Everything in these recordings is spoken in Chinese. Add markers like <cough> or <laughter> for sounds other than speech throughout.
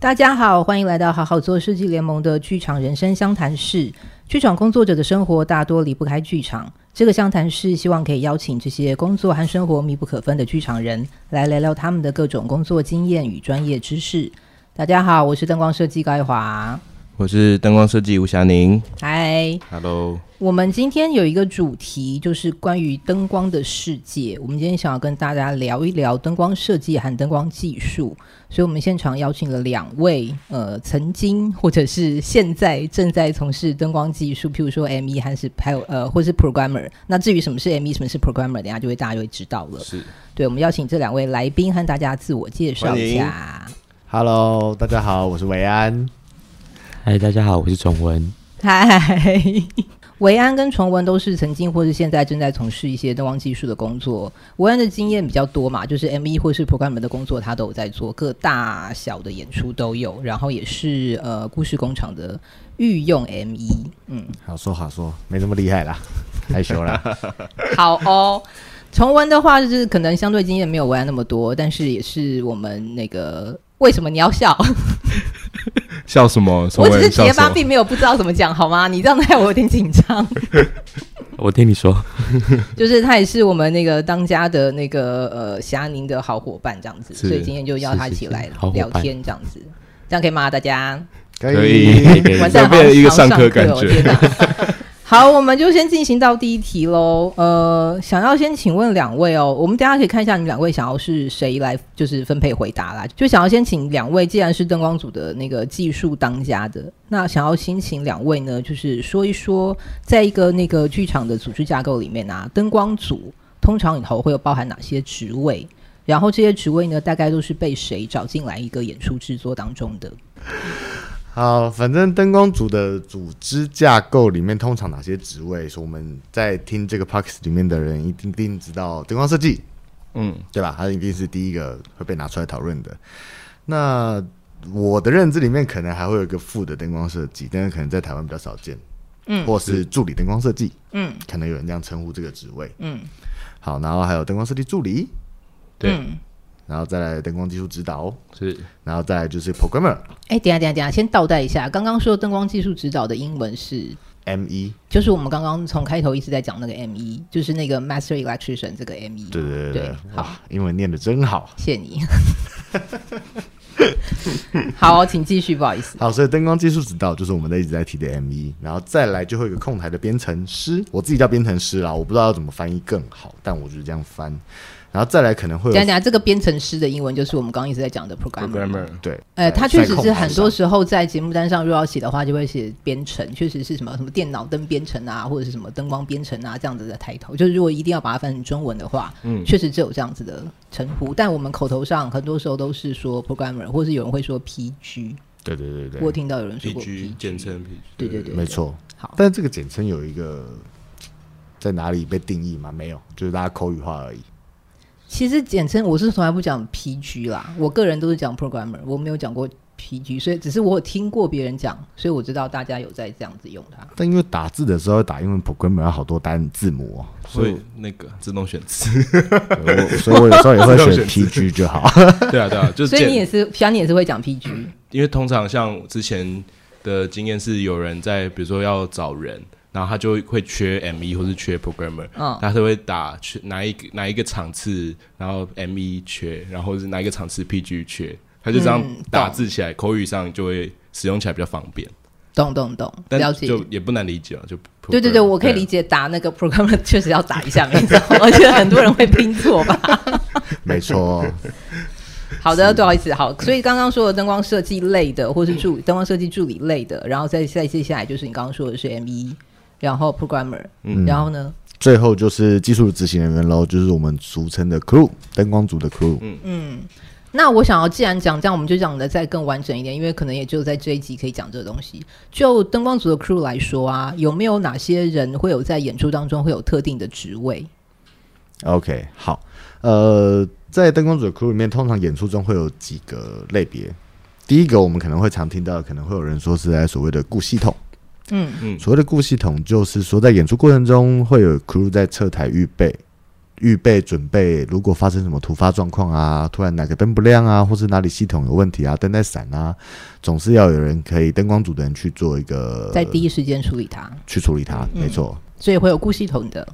大家好，欢迎来到好好做设计联盟的剧场人生相谈室。剧场工作者的生活大多离不开剧场，这个相谈室希望可以邀请这些工作和生活密不可分的剧场人来聊聊他们的各种工作经验与专业知识。大家好，我是灯光设计高一华。我是灯光设计吴霞宁。嗨，Hello。我们今天有一个主题，就是关于灯光的世界。我们今天想要跟大家聊一聊灯光设计和灯光技术，所以我们现场邀请了两位，呃，曾经或者是现在正在从事灯光技术，譬如说 ME 还是还有呃，或是 Programmer。那至于什么是 ME，什么是 Programmer，等下就会大家就会知道了。是，对，我们邀请这两位来宾和大家自我介绍一下。Hello，大家好，我是维安。嗨，大家好，我是崇文。嗨，维安跟崇文都是曾经或是现在正在从事一些灯光技术的工作。维安的经验比较多嘛，就是 ME 或是 Programmer 的工作，他都有在做，各大小的演出都有。然后也是呃故事工厂的御用 ME。嗯，好说好说，没那么厉害啦，<laughs> 害羞啦。<laughs> 好哦，崇文的话就是可能相对经验没有维安那么多，但是也是我们那个为什么你要笑？<laughs> 笑什么？我只是结巴，并没有不知道怎么讲，好吗？你这样害我有点紧张。<laughs> 我听你说，<laughs> 就是他也是我们那个当家的那个呃霞宁的好伙伴，这样子，所以今天就邀他一起来聊天，这样子，这样可以吗？大家可以，晚上好，一个上课感觉。<laughs> 好，我们就先进行到第一题喽。呃，想要先请问两位哦，我们大家可以看一下你们两位想要是谁来，就是分配回答啦。就想要先请两位，既然是灯光组的那个技术当家的，那想要先请两位呢，就是说一说，在一个那个剧场的组织架构里面啊，灯光组通常里头会有包含哪些职位？然后这些职位呢，大概都是被谁找进来一个演出制作当中的？好，反正灯光组的组织架构里面，通常哪些职位？是我们在听这个 podcast 里面的人一定一定知道灯光设计，嗯，对吧？他一定是第一个会被拿出来讨论的。那我的认知里面，可能还会有一个副的灯光设计，但是可能在台湾比较少见，嗯，或是助理灯光设计，嗯，可能有人这样称呼这个职位，嗯。好，然后还有灯光设计助理，对。嗯然后再来灯光技术指导，是，然后再来就是 programmer。哎，等下等下等下，先倒带一下，刚刚说灯光技术指导的英文是 ME，就是我们刚刚从开头一直在讲那个 ME，就是那个 Master Electrician 这个 ME。对对对对，好，英文念的真好，谢谢你。<laughs> 好，请继续，不好意思。好，所以灯光技术指导就是我们在一直在提的 ME，然后再来最后一个控台的编程师，我自己叫编程师啦，我不知道要怎么翻译更好，但我就是这样翻。然后再来可能会讲讲这个编程师的英文，就是我们刚刚一直在讲的 programmer。对，呃，他确实是很多时候在节目单上，如果要写的话，就会写编程，确实是什么什么电脑灯编程啊，或者是什么灯光编程啊这样子的抬头。就是如果一定要把它翻成中文的话，嗯，确实只有这样子的称呼。但我们口头上很多时候都是说 programmer，或是有人会说 PG。对对对对，我听到有人说过 PG，简称 PG。对对对，没错。好，但这个简称有一个在哪里被定义吗？没有，就是大家口语化而已。其实简称我是从来不讲 PG 啦，我个人都是讲 programmer，我没有讲过 PG，所以只是我有听过别人讲，所以我知道大家有在这样子用它。但因为打字的时候打英文 programmer 要好多单字母，所以那个自动选词，所以我有时候也会选 PG 就好。<laughs> 对啊对啊，就是。所以你也是，像你也是会讲 PG，因为通常像之前的经验是有人在，比如说要找人。然后他就会缺 ME 或是缺 programmer，嗯，他就会打缺哪一个哪一个场次，然后 ME 缺，然后是哪一个场次 PG 缺，他就这样打字起来，嗯、口语上就会使用起来比较方便。懂懂懂，了解。就也不难理解啊，就对对对，我可以理解打那个 programmer 确实要打一下，没错，<laughs> 我觉得很多人会拼错吧。没错。<laughs> 好的，不好意思，好，所以刚刚说的灯光设计类的，或是助灯光设计助理类的，然后再再接下来就是你刚刚说的是 ME。然后 programmer，嗯，然后呢？最后就是技术执行人员喽，就是我们俗称的 crew，灯光组的 crew。嗯嗯，那我想要既然讲这样，我们就讲的再更完整一点，因为可能也就在这一集可以讲这个东西。就灯光组的 crew 来说啊，有没有哪些人会有在演出当中会有特定的职位？OK，好，呃，在灯光组的 crew 里面，通常演出中会有几个类别。第一个，我们可能会常听到，可能会有人说是在所谓的顾系统。嗯。嗯，所谓的顾系统，就是说在演出过程中会有 crew 在侧台预备，预备准备，如果发生什么突发状况啊，突然哪个灯不亮啊，或是哪里系统有问题啊，灯在闪啊，总是要有人可以灯光组的人去做一个，在第一时间处理它，去处理它，嗯、没错。所以会有顾系统的。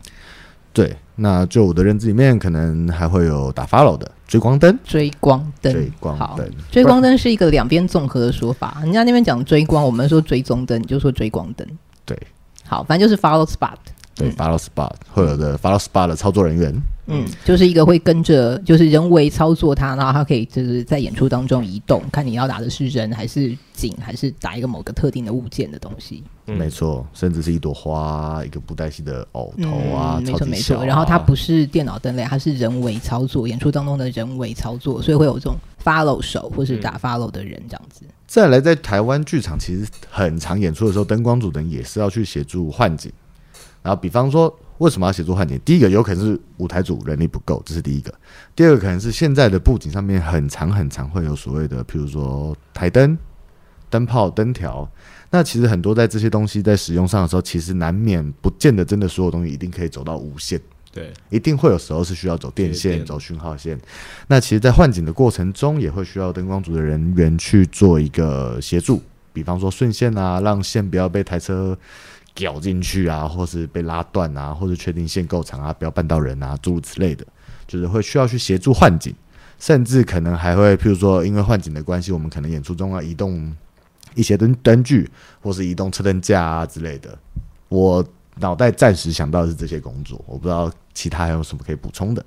对，那就我的认知里面，可能还会有打 follow 的追光灯，追光灯，追光灯，追光灯是一个两边综合的说法。人家那边讲追光，我们说追踪灯，你就说追光灯。对，好，反正就是 follow spot。对，follow spot 会有的 follow spot 的操作人员，嗯，就是一个会跟着，就是人为操作它，然后它可以就是在演出当中移动，看你要打的是人还是景，还是打一个某个特定的物件的东西。嗯、没错，甚至是一朵花，一个布袋戏的偶头啊，嗯、没错没错。啊、然后它不是电脑灯类，它是人为操作，演出当中的人为操作，所以会有这种 follow 手或是打 follow 的人这样子。嗯、再来，在台湾剧场其实很常演出的时候，灯光组的人也是要去协助换景，然后比方说。为什么要协助换景？第一个有可能是舞台组人力不够，这是第一个；第二个可能是现在的布景上面很长很长，会有所谓的，譬如说台灯、灯泡、灯条。那其实很多在这些东西在使用上的时候，其实难免不见得真的所有东西一定可以走到无线。对，一定会有时候是需要走电线、走讯号线。那其实，在换景的过程中，也会需要灯光组的人员去做一个协助，比方说顺线啊，让线不要被台车。绞进去啊，或是被拉断啊，或是确定线够长啊，不要绊到人啊，诸如此类的，就是会需要去协助换景，甚至可能还会，譬如说，因为换景的关系，我们可能演出中要移动一些灯灯具，或是移动车灯架啊之类的。我脑袋暂时想到的是这些工作，我不知道其他还有什么可以补充的。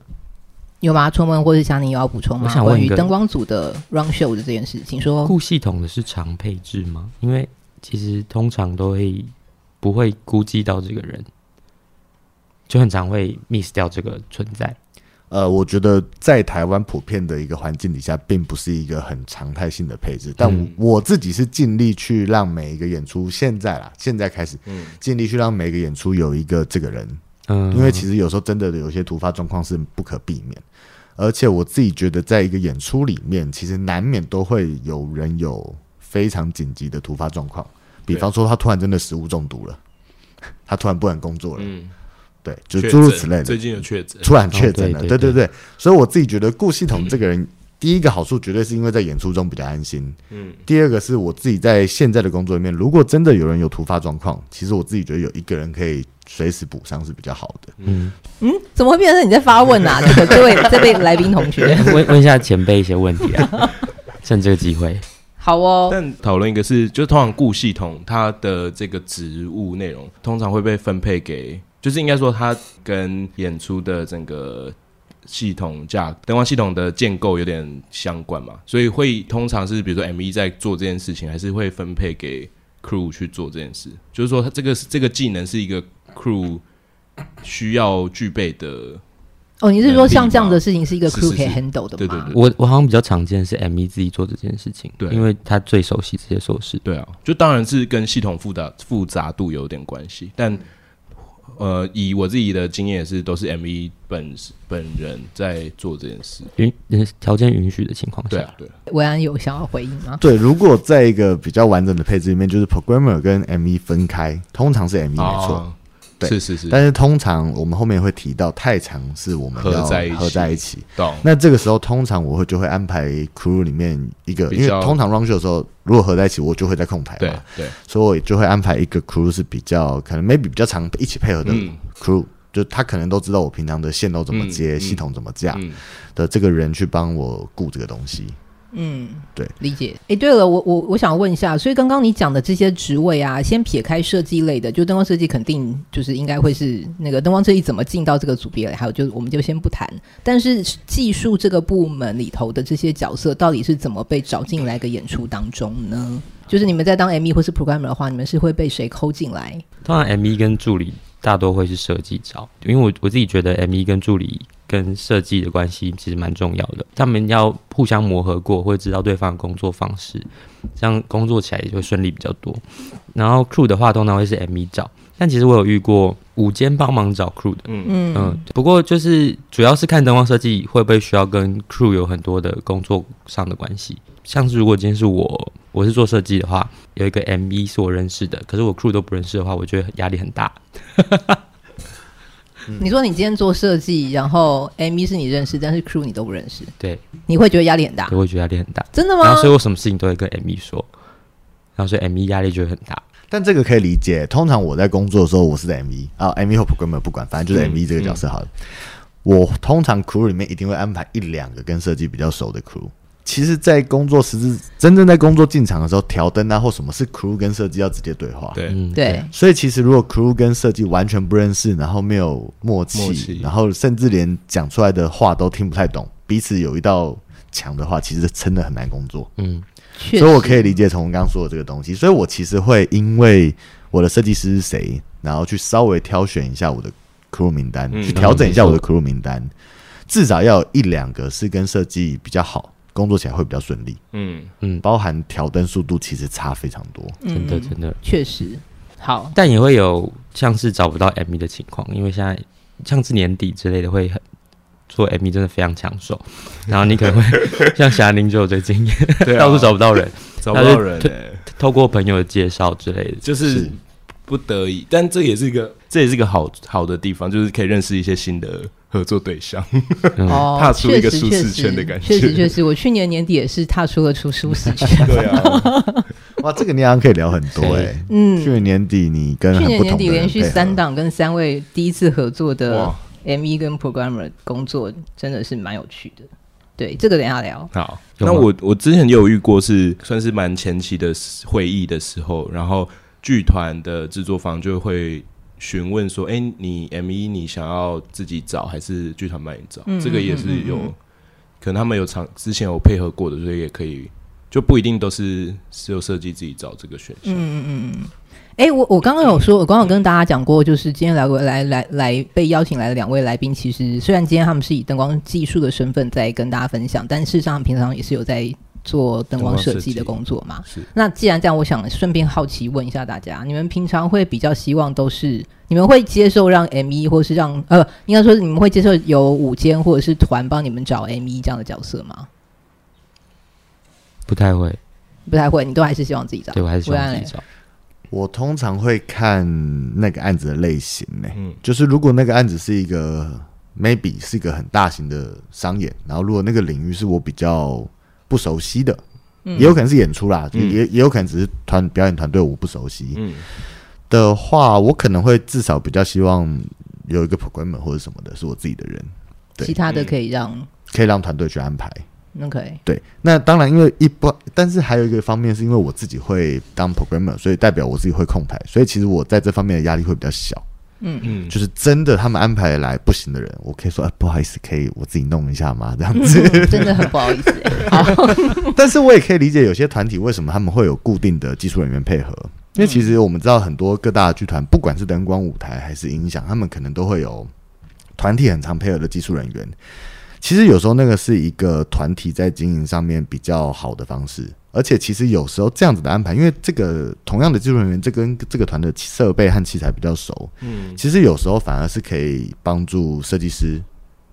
有吗？春文或者想你有要补充吗？我想问关于灯光组的 run show 的这件事，情说。顾系统的是常配置吗？因为其实通常都会。不会估计到这个人，就很常会 miss 掉这个存在。呃，我觉得在台湾普遍的一个环境底下，并不是一个很常态性的配置。但我，自己是尽力去让每一个演出，现在啦，现在开始，嗯，尽力去让每一个演出有一个这个人。嗯，因为其实有时候真的有些突发状况是不可避免，而且我自己觉得，在一个演出里面，其实难免都会有人有非常紧急的突发状况。比方说，他突然真的食物中毒了，他突然不能工作了，嗯，对，就诸如此类的。最近有确诊，突然确诊了，哦、对，对，对，对对对。所以我自己觉得顾系统这个人，第一个好处绝对是因为在演出中比较安心，嗯。第二个是我自己在现在的工作里面，如果真的有人有突发状况，其实我自己觉得有一个人可以随时补上是比较好的。嗯嗯，怎么会变成你在发问啊？这个这位这位来宾同学，<laughs> 问问一下前辈一些问题啊，趁这个机会。<laughs> 好哦，但讨论一个是，就是通常顾系统它的这个职务内容，通常会被分配给，就是应该说它跟演出的整个系统架灯光系统的建构有点相关嘛，所以会通常是比如说 M E 在做这件事情，还是会分配给 crew 去做这件事，就是说它这个这个技能是一个 crew 需要具备的。哦，你是说像这样的事情是一个 crew 可以 handle 的吗？对对对，我我好像比较常见是 ME 自己做这件事情，对，因为他最熟悉这些手势。对啊，就当然是跟系统复杂复杂度有点关系，但呃，以我自己的经验也是，都是 MV 本本人在做这件事，允条件允许的情况下。对啊，对。维安有想要回应吗？对，如果在一个比较完整的配置里面，就是 programmer 跟 MV 分开，通常是 MV 没错。哦对是是是，但是通常我们后面会提到太长是我们要合在一起。懂。那这个时候通常我会就会安排 crew 里面一个，因为通常 run show 的时候，如果合在一起，我就会在控台嘛。对对。所以我就会安排一个 crew 是比较可能 maybe 比较常一起配合的 crew，、嗯、就他可能都知道我平常的线都怎么接，嗯、系统怎么架的这个人去帮我顾这个东西。嗯，对，理解。哎，对了，我我我想问一下，所以刚刚你讲的这些职位啊，先撇开设计类的，就灯光设计肯定就是应该会是那个灯光设计怎么进到这个组别来，还有就我们就先不谈。但是技术这个部门里头的这些角色，到底是怎么被找进来个演出当中呢？就是你们在当 ME 或是 Programmer 的话，你们是会被谁抠进来？当然，ME 跟助理大多会是设计找，因为我我自己觉得 M 一跟助理。跟设计的关系其实蛮重要的，他们要互相磨合过，会知道对方的工作方式，这样工作起来也会顺利比较多。然后 crew 的话，通常会是 M 一找，但其实我有遇过午间帮忙找 crew 的，嗯嗯，不过就是主要是看灯光设计会不会需要跟 crew 有很多的工作上的关系。像是如果今天是我，我是做设计的话，有一个 ME 是我认识的，可是我 crew 都不认识的话，我觉得压力很大。<laughs> 嗯、你说你今天做设计，然后 MV 是你认识，但是 crew 你都不认识，对，你会觉得压力很大，我会觉得压力很大，真的吗？然后所以我什么事情都会跟 MV 说，然后所以 MV 压力就会很大。但这个可以理解，通常我在工作的时候，我是在 MV 啊，MV 或 programmer 不管，反正就是 MV 这个角色好了。嗯嗯、我通常 crew 里面一定会安排一两个跟设计比较熟的 crew。其实，在工作实质真正在工作进场的时候，调灯啊或什么，是 crew 跟设计要直接对话。对，对。所以其实如果 crew 跟设计完全不认识，然后没有默契，默契然后甚至连讲出来的话都听不太懂，彼此有一道墙的话，其实真的很难工作。嗯。所以我可以理解从我刚刚说的这个东西，所以我其实会因为我的设计师是谁，然后去稍微挑选一下我的 crew 名单，嗯、去调整一下我的 crew 名单，至少要有一两个是跟设计比较好。工作起来会比较顺利，嗯。嗯，包含调灯速度其实差非常多，嗯、真的真的。确实。好，但也会有像是找不到 MV 的情况，因为现在像是年底之类的会很做 MV 真的非常抢手，<laughs> 然后你可能会像霞宁就有这个经验，<laughs> 到处找不到人，找不到人、欸，透过朋友的介绍之类的，就是。不得已，但这也是一个这也是一个好好的地方，就是可以认识一些新的。合作对象，哦，<laughs> 踏出一个舒适圈的感觉。确实，确实，我去年年底也是踏出了出舒适圈。<laughs> 对啊，<laughs> 哇，这个你好像可以聊很多哎。嗯，去年年底你跟去年年底连续三档跟三位第一次合作的 ME 跟 Programmer 工作，真的是蛮有趣的。对，这个等一下聊。好，那我我之前也有遇过，是算是蛮前期的会议的时候，然后剧团的制作方就会。询问说：“哎、欸，你 M 一你想要自己找还是剧团帮你找？嗯、这个也是有，嗯嗯嗯、可能他们有长之前有配合过的，所以也可以，就不一定都是只有设计自己找这个选项。嗯”嗯嗯嗯哎、欸，我我刚刚有说，我刚刚跟大家讲过，就是今天来来来来被邀请来的两位来宾，其实虽然今天他们是以灯光技术的身份在跟大家分享，但事实上平常也是有在。做灯光设计的工作嘛？是。那既然这样，我想顺便好奇问一下大家：你们平常会比较希望都是你们会接受让 ME 或是让呃，应该说你们会接受有舞间或者是团帮你们找 ME 这样的角色吗？不太会，不太会。你都还是希望自己找？对，我还是希望自己找。我通常会看那个案子的类型呢、欸。嗯，就是如果那个案子是一个 maybe 是一个很大型的商演，然后如果那个领域是我比较。不熟悉的，也有可能是演出啦，嗯、也也有可能只是团表演团队我不熟悉。嗯，的话，我可能会至少比较希望有一个 programmer 或者什么的，是我自己的人。对，其他的可以让可以让团队去安排。OK，对。那当然，因为一般，但是还有一个方面是因为我自己会当 programmer，所以代表我自己会控台，所以其实我在这方面的压力会比较小。嗯嗯，就是真的，他们安排来不行的人，我可以说，哎，不好意思，可以我自己弄一下吗？这样子，嗯、真的很不好意思。<laughs> 但是我也可以理解有些团体为什么他们会有固定的技术人员配合，因为其实我们知道很多各大剧团，不管是灯光舞台还是音响，他们可能都会有团体很常配合的技术人员。其实有时候那个是一个团体在经营上面比较好的方式。而且其实有时候这样子的安排，因为这个同样的技术人员，这跟这个团的设备和器材比较熟，嗯，其实有时候反而是可以帮助设计师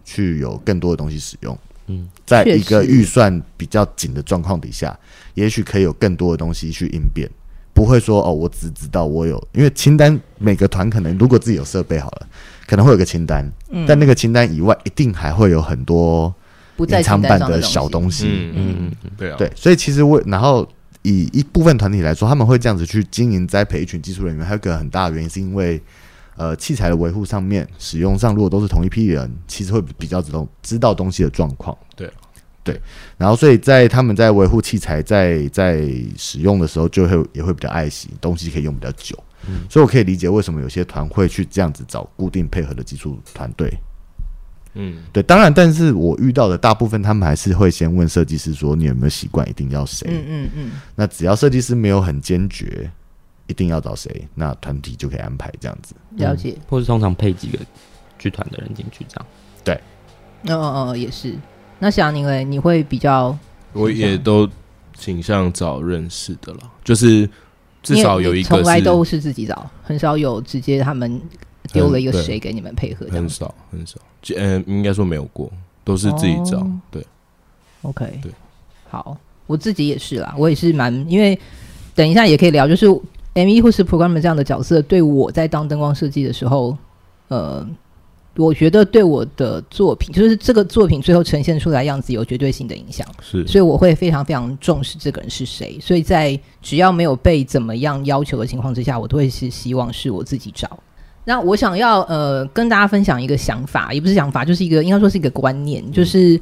去有更多的东西使用，嗯，在一个预算比较紧的状况底下，也许可以有更多的东西去应变，不会说哦，我只知道我有，因为清单每个团可能如果自己有设备好了，可能会有个清单，嗯，但那个清单以外，一定还会有很多。隐藏版的小东西，嗯嗯，对啊，对，所以其实我，然后以一部分团体来说，他们会这样子去经营栽培一群技术人员，还有一个很大的原因是因为，呃，器材的维护上面、使用上，如果都是同一批人，其实会比较知道知道东西的状况。对，对，然后所以在他们在维护器材在在使用的时候，就会也会比较爱惜东西，可以用比较久。嗯，所以我可以理解为什么有些团会去这样子找固定配合的技术团队。嗯，对，当然，但是我遇到的大部分，他们还是会先问设计师说，你有没有习惯一定要谁？嗯嗯嗯。那只要设计师没有很坚决，一定要找谁，那团体就可以安排这样子。了解，或是通常配几个剧团的人进去这样。对，哦哦哦，也是。那想你嘞，你会比较？我也都倾向找认识的了，就是至少有一个从来都是自己找，很少有直接他们。丢了一个谁给你们配合？很少很少，嗯，应该说没有过，都是自己找。哦、对，OK，对，好，我自己也是啦，我也是蛮，因为等一下也可以聊，就是 ME 或是 Programmer 这样的角色，对我在当灯光设计的时候，呃，我觉得对我的作品，就是这个作品最后呈现出来样子有绝对性的影响。是，所以我会非常非常重视这个人是谁。所以在只要没有被怎么样要求的情况之下，我都会是希望是我自己找。那我想要呃跟大家分享一个想法，也不是想法，就是一个应该说是一个观念，就是。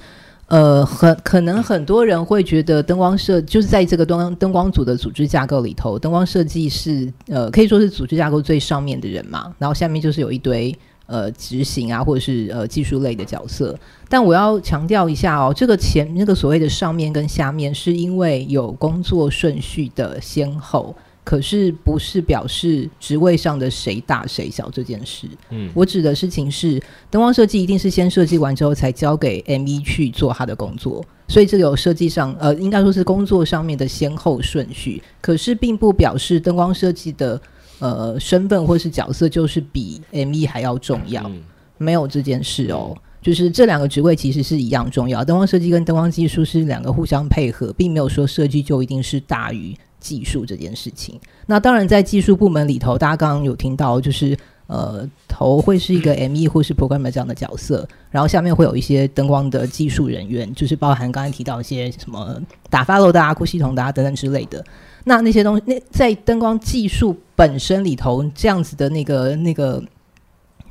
呃，很可能很多人会觉得灯光设就是在这个灯灯光组的组织架构里头，灯光设计是呃可以说是组织架构最上面的人嘛，然后下面就是有一堆呃执行啊或者是呃技术类的角色。但我要强调一下哦，这个前那个所谓的上面跟下面，是因为有工作顺序的先后。可是不是表示职位上的谁大谁小这件事。嗯，我指的事情是灯光设计一定是先设计完之后才交给 ME 去做他的工作，所以这个有设计上呃，应该说是工作上面的先后顺序。可是并不表示灯光设计的呃身份或是角色就是比 ME 还要重要，嗯，没有这件事哦。就是这两个职位其实是一样重要，灯光设计跟灯光技术是两个互相配合，并没有说设计就一定是大于。技术这件事情，那当然在技术部门里头，大家刚刚有听到，就是呃，头会是一个 ME 或是 programmer 这样的角色，然后下面会有一些灯光的技术人员，就是包含刚才提到一些什么打 follow 的啊、库系统的啊等等之类的。那那些东西，那在灯光技术本身里头，这样子的那个那个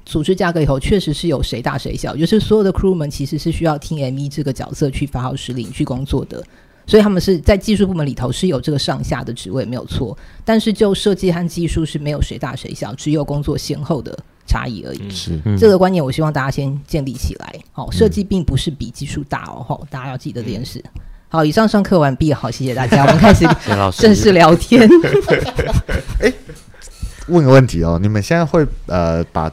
组织架构里头，确实是有谁大谁小，就是所有的 crew 们其实是需要听 ME 这个角色去发号施令去工作的。所以他们是在技术部门里头是有这个上下的职位没有错，但是就设计和技术是没有谁大谁小，只有工作先后的差异而已。是这个观念，我希望大家先建立起来。好，设计并不是比技术大哦，好，大家要记得这件事。好，以上上课完毕，好，谢谢大家，我们开始 <laughs> 正式聊天。<laughs> 哎、欸，问个问题哦，你们现在会呃把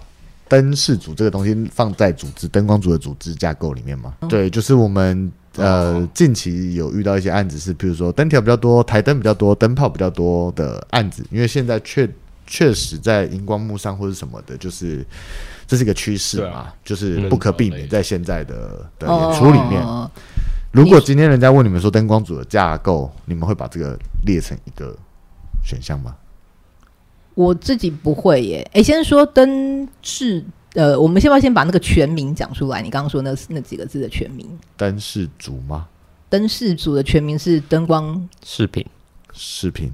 灯饰组这个东西放在组织灯光组的组织架构里面吗？嗯、对，就是我们。呃，近期有遇到一些案子是，比如说灯条比较多、台灯比较多、灯泡比较多的案子，因为现在确确实在荧光幕上或者什么的，就是这是一个趋势嘛，就是不可避免在现在的的演出里面。如果今天人家问你们说灯光组的架构，你们会把这个列成一个选项吗？我自己不会耶。哎，先说灯饰。呃，我们先不要先把那个全名讲出来。你刚刚说那那几个字的全名，灯饰组吗？灯饰组的全名是灯光饰品，饰品。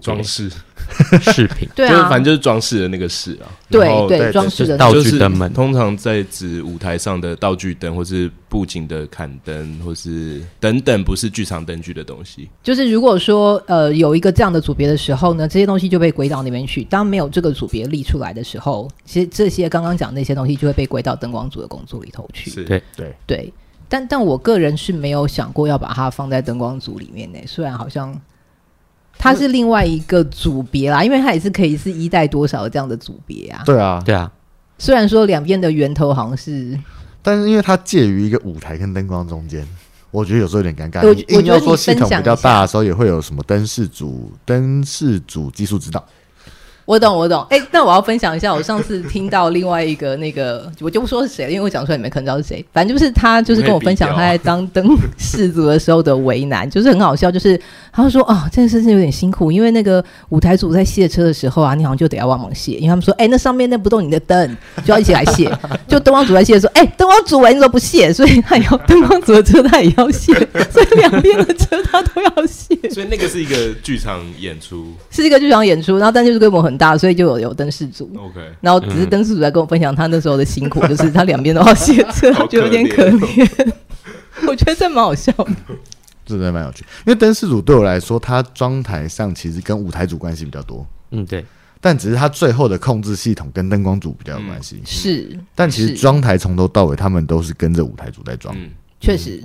装饰 <laughs> 饰品，对啊，反正就是装饰的那个饰啊。对对，装饰的道具灯们，通常在指舞台上的道具灯，或是布景的砍灯，或是等等，不是剧场灯具的东西。就是如果说呃有一个这样的组别的时候呢，这些东西就被归到那边去。当没有这个组别立出来的时候，其实这些刚刚讲那些东西就会被归到灯光组的工作里头去。是对对对，但但我个人是没有想过要把它放在灯光组里面呢。虽然好像。它是另外一个组别啦，因为它也是可以是一代多少这样的组别啊。对啊，对啊。虽然说两边的源头好像是，但是因为它介于一个舞台跟灯光中间，我觉得有时候有点尴尬。我硬要说系统比较大的时候，也会有什么灯饰组、灯饰组技术指导。我懂，我懂。哎、欸，那我要分享一下，我上次听到另外一个那个，我就不说是谁了，因为我讲出来你们可能知道是谁。反正就是他，就是跟我分享他在当灯饰组的时候的为难，就是很好笑。就是他就说啊、哦，这件事情有点辛苦，因为那个舞台组在卸车的时候啊，你好像就得要帮忙卸，因为他们说，哎、欸，那上面那不动你的灯，就要一起来卸。<laughs> 就灯光组在卸的时候，哎、欸，灯光组哎，你怎么不卸？所以他也要灯光组的车他也要卸，<laughs> 所以两边的车他都要卸。所以那个是一个剧场演出，是一个剧场演出，然后但就是规模很。大，所以就有有灯饰组，OK，然后只是灯饰组在跟我分享他那时候的辛苦，嗯、就是他两边都要卸车，就有点可怜。我觉得这蛮好笑的，<laughs> 这真的蛮有趣。因为灯饰组对我来说，他装台上其实跟舞台组关系比较多，嗯，对。但只是他最后的控制系统跟灯光组比较有关系，嗯、是。但其实装台从头到尾，他们都是跟着舞台组在装，确、嗯、实，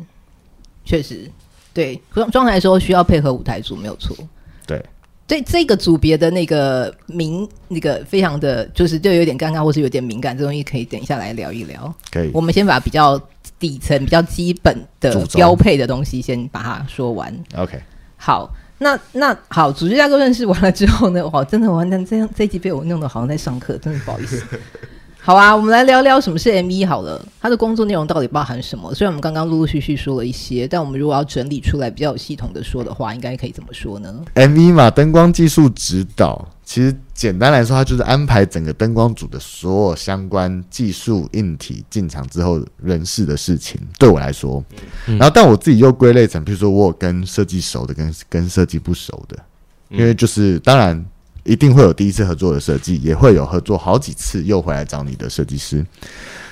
确实，对。装装台的时候需要配合舞台组，没有错，对。这个组别的那个名，那个非常的就是就有点尴尬，或是有点敏感，这东西可以等一下来聊一聊。可以，我们先把比较底层、比较基本的标配的东西先把它说完。OK，好，那那好，组织架构认识完了之后呢，哇，真的完蛋，这样这一集被我弄得好像在上课，真的不好意思。<laughs> 好啊，我们来聊聊什么是 M1 好了。他的工作内容到底包含什么？虽然我们刚刚陆陆续续说了一些，但我们如果要整理出来比较有系统的说的话，应该可以怎么说呢？M1 嘛，灯光技术指导，其实简单来说，它就是安排整个灯光组的所有相关技术硬体进场之后人事的事情。对我来说，嗯、然后但我自己又归类成，比如说我有跟设计熟的，跟跟设计不熟的，因为就是当然。一定会有第一次合作的设计，也会有合作好几次又回来找你的设计师。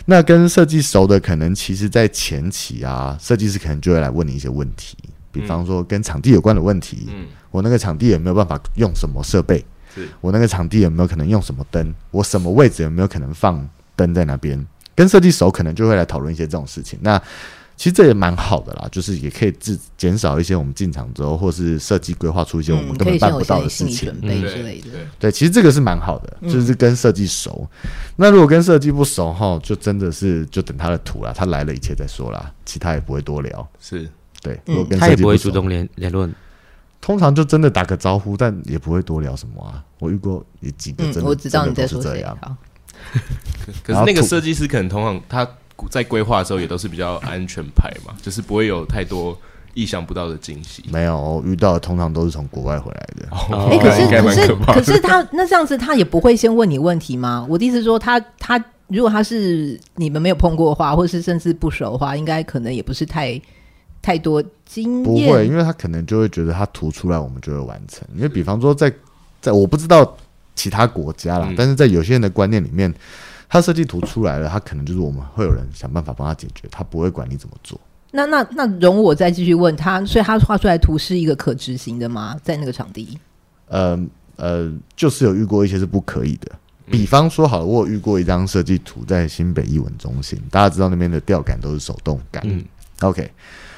那跟设计熟的，可能其实在前期啊，设计师可能就会来问你一些问题，比方说跟场地有关的问题。嗯，我那个场地有没有办法用什么设备？是我那个场地有没有可能用什么灯？我什么位置有没有可能放灯在那边？跟设计熟可能就会来讨论一些这种事情。那其实这也蛮好的啦，就是也可以自减少一些我们进场之后，或是设计规划出一些我们根本办不到的事情，之类的。对，其实这个是蛮好的，就是跟设计熟。嗯、那如果跟设计不熟哈，就真的是就等他的图啦，他来了一切再说啦，其他也不会多聊。是对，如果跟不熟，他也不会主动联联络，通常就真的打个招呼，但也不会多聊什么啊。我遇过也几个真的，嗯、我知道你在说这样。可是那个设计师可能通常他。在规划的时候也都是比较安全牌嘛，就是不会有太多意想不到的惊喜。没有遇到的通常都是从国外回来的。哎、欸，可是可是可是他那这样子，他也不会先问你问题吗？我的意思是说他，他他如果他是你们没有碰过的话，或是甚至不熟的话，应该可能也不是太太多经验。不会，因为他可能就会觉得他涂出来，我们就会完成。因为比方说在，在在我不知道其他国家啦，嗯、但是在有些人的观念里面。他设计图出来了，他可能就是我们会有人想办法帮他解决，他不会管你怎么做。那那那容我再继续问他，所以他画出来图是一个可执行的吗？在那个场地？呃呃，就是有遇过一些是不可以的。比方说，好了，我有遇过一张设计图在新北艺文中心，大家知道那边的吊杆都是手动杆。嗯，OK，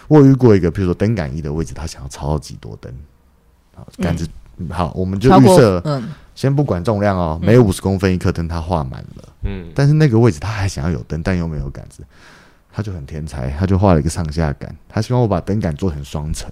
我有遇过一个，比如说灯杆一的位置，他想要超级多灯，杆子、嗯、好，我们就预设嗯。先不管重量哦，每五十公分一颗灯，他画满了。嗯，但是那个位置他还想要有灯，但又没有杆子，他就很天才，他就画了一个上下杆，他希望我把灯杆做成双层，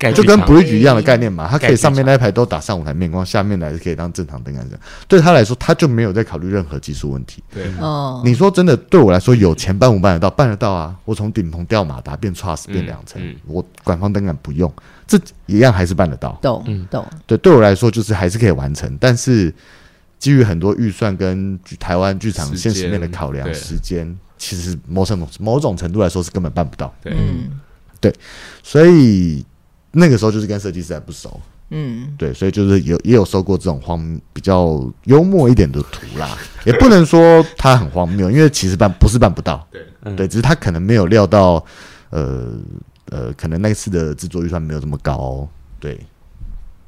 <laughs> 就跟 bridge 一样的概念嘛，他可以上面那一排都打上舞台面光，下面来是可以当正常灯杆这样。对他来说，他就没有在考虑任何技术问题。对，哦，你说真的，对我来说，有钱办不办得到？办得到啊！我从顶棚吊马达变 truss 变两层，我管方灯杆不用。这一样还是办得到，懂，嗯，懂。对，对我来说就是还是可以完成，但是基于很多预算跟台湾剧场现实面的考量，时间其实某种某种程度来说是根本办不到。对，嗯，对，所以那个时候就是跟设计师还不熟，嗯，对，所以就是有也有收过这种荒比较幽默一点的图啦，<laughs> 也不能说他很荒谬，因为其实办不是办不到，对，嗯、对，只是他可能没有料到，呃。呃，可能那次的制作预算没有这么高，哦，对，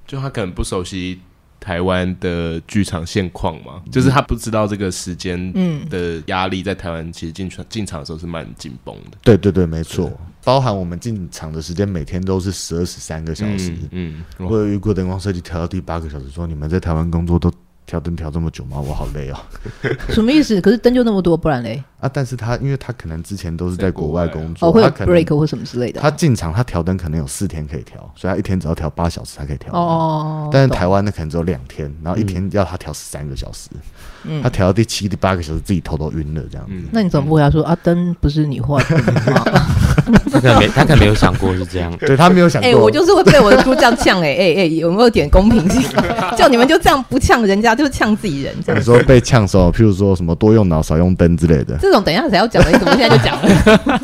就他可能不熟悉台湾的剧场现况嘛，嗯、就是他不知道这个时间的压力在台湾其实进场进场的时候是蛮紧绷的。对对对，没错，对包含我们进场的时间每天都是十二十三个小时，嗯，嗯我有遇过灯光设计调到第八个小时，说你们在台湾工作都。调灯调这么久吗？我好累哦。<laughs> 什么意思？可是灯就那么多，不然嘞？啊！但是他因为他可能之前都是在国外工作，哦，会有 break 或什么之类的。他进场他调灯可能有四天可以调，所以他一天只要调八小时才可以调。哦。但是台湾的可能只有两天，然后一天要他调十三个小时。嗯。他调到第七、第八个小时，自己头都晕了，这样子。那你怎么不回答说啊？灯不是你画的吗？<laughs> <laughs> 他可能没，他可能没有想过是这样。对他没有想过。哎，我就是会被我的书这样呛哎哎哎，有没有点公平性？<laughs> 叫你们就这样不呛人家，就是呛自己人。你说被呛时候，譬如说什么多用脑少用灯之类的，这种等一下才要讲的，你怎么现在就讲了？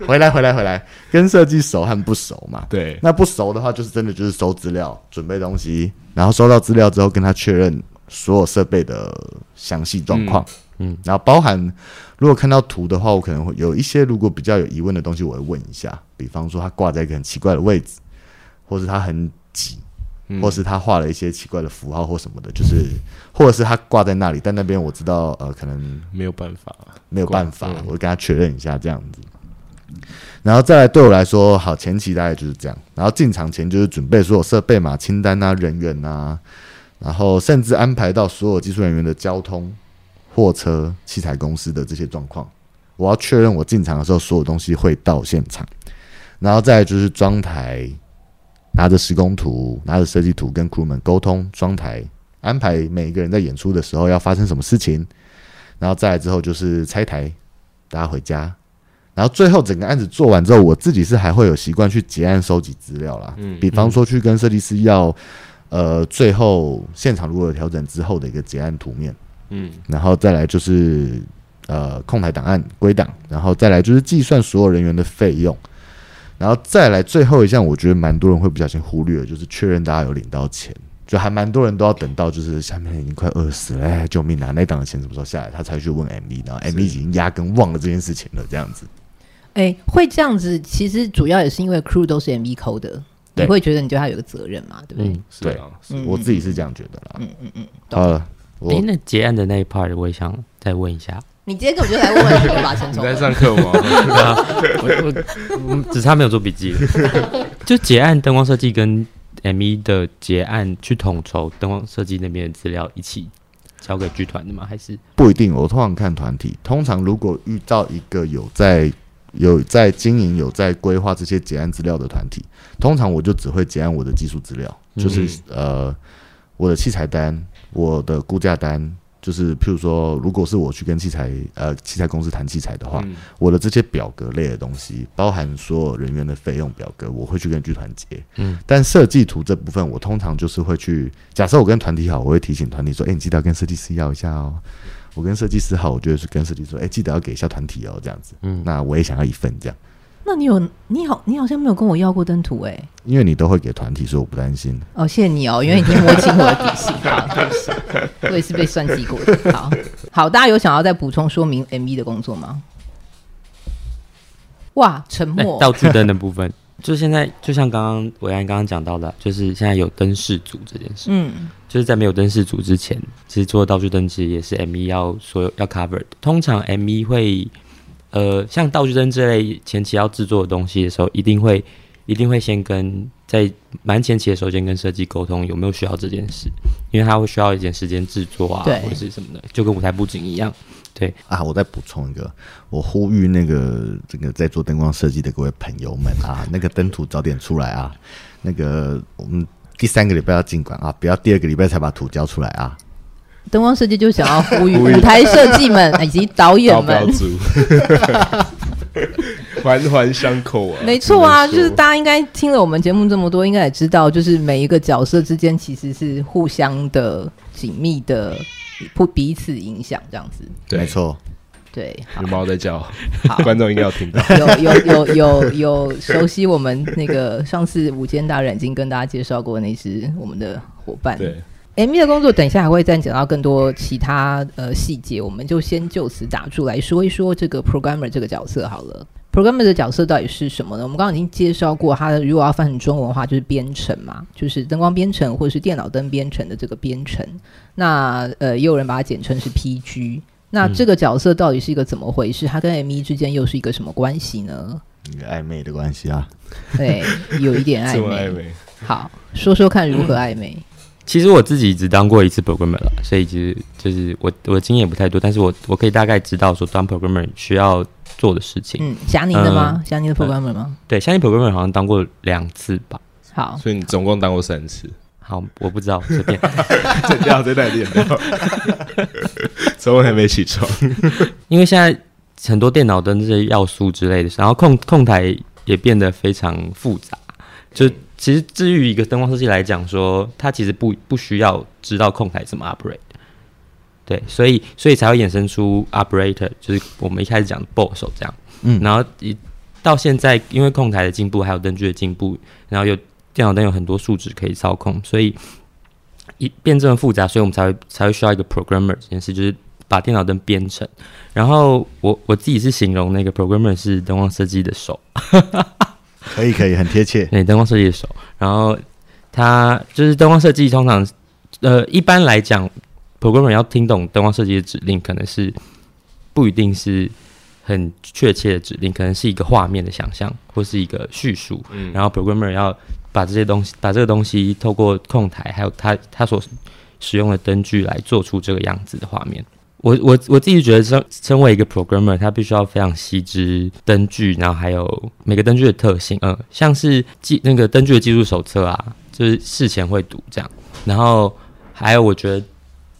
<laughs> 回来回来回来，跟设计熟和不熟嘛？对，那不熟的话，就是真的就是收资料、准备东西，然后收到资料之后跟他确认所有设备的详细状况。嗯，嗯，然后包含如果看到图的话，我可能会有一些如果比较有疑问的东西，我会问一下。比方说，他挂在一个很奇怪的位置，或是他很挤。或是他画了一些奇怪的符号或什么的，就是，或者是他挂在那里，但那边我知道，呃，可能没有办法，没有办法，我会跟他确认一下这样子。然后再来对我来说，好，前期大概就是这样。然后进场前就是准备所有设备嘛，清单啊，人员啊，然后甚至安排到所有技术人员的交通、货车、器材公司的这些状况，我要确认我进场的时候所有东西会到现场。然后再就是装台。拿着施工图，拿着设计图跟 crew 们沟通装台安排每一个人在演出的时候要发生什么事情，然后再来之后就是拆台，大家回家，然后最后整个案子做完之后，我自己是还会有习惯去结案收集资料啦，嗯，比方说去跟设计师要，呃，最后现场如果有调整之后的一个结案图面，嗯，然后再来就是呃控台档案归档，然后再来就是计算所有人员的费用。然后再来最后一项，我觉得蛮多人会不小心忽略的，就是确认大家有领到钱，就还蛮多人都要等到就是下面已经快饿死了，哎，救命啊！那档的钱什么时候下来，他才去问 ME，然后 ME 已经压根忘了这件事情了，这样子。哎，会这样子，其实主要也是因为 crew 都是 ME 抠的，你会觉得你对他有个责任嘛，对不对？嗯、对啊，我自己是这样觉得啦。嗯嗯嗯。好了，哎，那结案的那一 part，我也想再问一下。你今天根本就来问问题吧，陈总。你在上课吗？<laughs> 我我只差没有做笔记。<laughs> 就结案灯光设计跟 ME 的结案去统筹灯光设计那边的资料一起交给剧团的吗？还是不一定？我通常看团体。通常如果遇到一个有在有在经营、有在规划这些结案资料的团体，通常我就只会结案我的技术资料，就是、嗯、呃我的器材单、我的估价单。就是，譬如说，如果是我去跟器材呃器材公司谈器材的话，嗯、我的这些表格类的东西，包含所有人员的费用表格，我会去跟剧团结。嗯，但设计图这部分，我通常就是会去，假设我跟团体好，我会提醒团体说，哎、欸，你记得要跟设计师要一下哦。我跟设计师好，我就会是跟设计师说，哎、欸，记得要给一下团体哦，这样子。嗯，那我也想要一份这样。那你有你好，你好像没有跟我要过灯图哎，因为你都会给团体，所以我不担心。哦，谢谢你哦，因为你已经摸清我的底细，我也是被算计过的。好 <laughs> 好，大家有想要再补充说明 ME 的工作吗？哇，沉默。道具灯的部分，<laughs> 就现在就像刚刚维安刚刚讲到的，就是现在有灯饰组这件事。嗯，就是在没有灯饰组之前，其实做道具灯其实也是 ME 要所有要 cover 的。通常 ME 会。呃，像道具灯这类前期要制作的东西的时候，一定会一定会先跟在蛮前期的时候先跟设计沟通有没有需要这件事，因为它会需要一点时间制作啊，对或者是什么的，就跟舞台布景一样。对啊，我再补充一个，我呼吁那个这个在做灯光设计的各位朋友们啊，<laughs> 那个灯图早点出来啊，那个我们第三个礼拜要进馆啊，不要第二个礼拜才把图交出来啊。灯光设计就想要呼吁舞台设计们 <laughs> 以及导演们，<laughs> 环环相扣啊！没错啊，就是大家应该听了我们节目这么多，应该也知道，就是每一个角色之间其实是互相的紧密的，不彼此影响这样子。对，没错。对，有猫在叫，好，观众应该要听到。<laughs> 有有有有有熟悉我们那个上次舞间大人已经跟大家介绍过那只我们的伙伴。对。ME 的工作，等一下还会再讲到更多其他呃细节，我们就先就此打住来说一说这个 programmer 这个角色好了。programmer 的角色到底是什么呢？我们刚刚已经介绍过，它如果要翻成中文的话，就是编程嘛，就是灯光编程或者是电脑灯编程的这个编程。那呃，也有人把它简称是 PG。那这个角色到底是一个怎么回事？它跟 ME 之间又是一个什么关系呢？一个暧昧的关系啊。对，有一点暧昧。<laughs> 暧昧。好，说说看如何暧昧。嗯其实我自己只当过一次 programmer 了，所以其实就是我我的经验也不太多，但是我我可以大概知道说当 programmer 需要做的事情。嗯，霞宁的吗？霞宁、嗯、的 programmer 吗？对，霞宁 programmer 好像当过两次吧。好，所以你总共当过三次。好，我不知道，随便。<laughs> 这掉这代练掉，<laughs> 昨晚还没起床。<laughs> 因为现在很多电脑的这些要素之类的，然后控控台也变得非常复杂，就。其实，至于一个灯光设计来讲，说他其实不不需要知道控台怎么 operate，对，所以所以才会衍生出 operator，就是我们一开始讲的 boss 这样，嗯，然后一到现在，因为控台的进步，还有灯具的进步，然后有电脑灯有很多数值可以操控，所以一变这么复杂，所以我们才会才会需要一个 programmer 这件事，就是把电脑灯编程。然后我我自己是形容那个 programmer 是灯光设计的手。<laughs> 可以可以，很贴切。对，灯光设计的手，然后他就是灯光设计，通常呃一般来讲，programmer 要听懂灯光设计的指令，可能是不一定是很确切的指令，可能是一个画面的想象或是一个叙述。嗯，然后 programmer 要把这些东西，把这个东西透过控台，还有他他所使用的灯具来做出这个样子的画面。我我我自己觉得，身身为一个 programmer，他必须要非常细致灯具，然后还有每个灯具的特性，嗯，像是记那个灯具的技术手册啊，就是事前会读这样，然后还有我觉得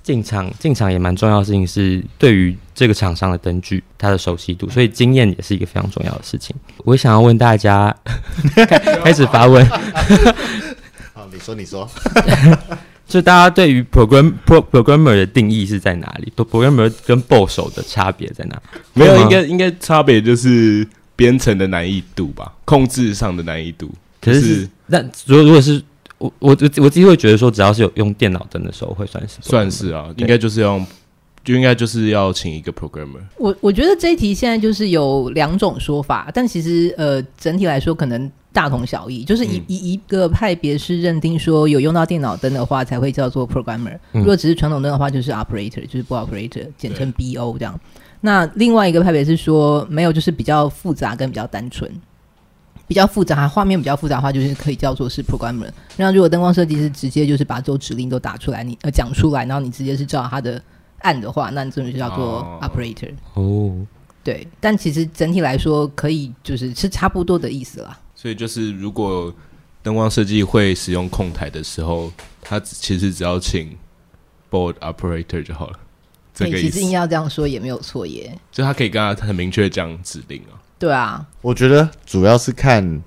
进场进场也蛮重要的事情是对于这个厂商的灯具它的熟悉度，所以经验也是一个非常重要的事情。我想要问大家，<laughs> 开始发问。<laughs> 好，你说你说。就大家对于 program pro programmer 的定义是在哪里？都 programmer 跟 boss 手的差别在哪？没有，应该应该差别就是编程的难易度吧，控制上的难易度。可是，是那如果如果是我我我我自己会觉得说，只要是有用电脑登的时候，会算是算是啊，应该就是要就应该就是要请一个 programmer。我我觉得这一题现在就是有两种说法，但其实呃整体来说可能。大同小异，就是一一、嗯、一个派别是认定说有用到电脑灯的话才会叫做 programmer，、嗯、如果只是传统灯的话就是 operator，就是 board operator，简称 BO 这样。那另外一个派别是说没有，就是比较复杂跟比较单纯，比较复杂，画面比较复杂的话就是可以叫做是 programmer。那如果灯光设计师直接就是把这指令都打出来，你呃讲出来，然后你直接是照他的按的话，那这种就叫做 operator。哦，对，但其实整体来说可以就是是差不多的意思啦。所以就是，如果灯光设计会使用控台的时候，他其实只要请 board operator 就好了。这个意思。其实硬要这样说也没有错耶。就他可以跟他很明确这样指令啊。对啊，我觉得主要是看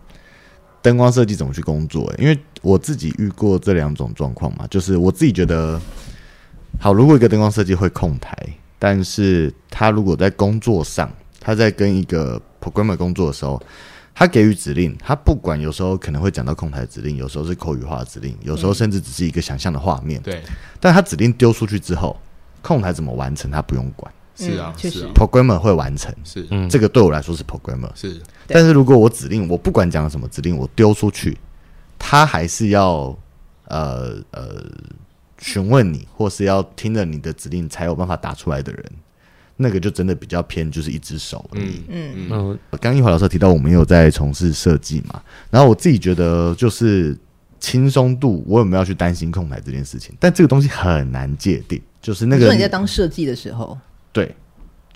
灯光设计怎么去工作，因为我自己遇过这两种状况嘛。就是我自己觉得，好，如果一个灯光设计会控台，但是他如果在工作上，他在跟一个 programmer 工作的时候。他给予指令，他不管有时候可能会讲到控台指令，有时候是口语化的指令，有时候甚至只是一个想象的画面。对，但他指令丢出去之后，控台怎么完成，他不用管。是啊，确实，programmer 会完成。是，嗯这个对我来说是 programmer。是，但是如果我指令，我不管讲了什么指令，我丢出去，他还是要呃呃询问你，或是要听了你的指令才有办法打出来的人。那个就真的比较偏，就是一只手而已。嗯嗯嗯。刚一华老师提到，我们有在从事设计嘛，然后我自己觉得就是轻松度，我有没有要去担心控台这件事情？但这个东西很难界定，就是那个。说你在当设计的时候，对，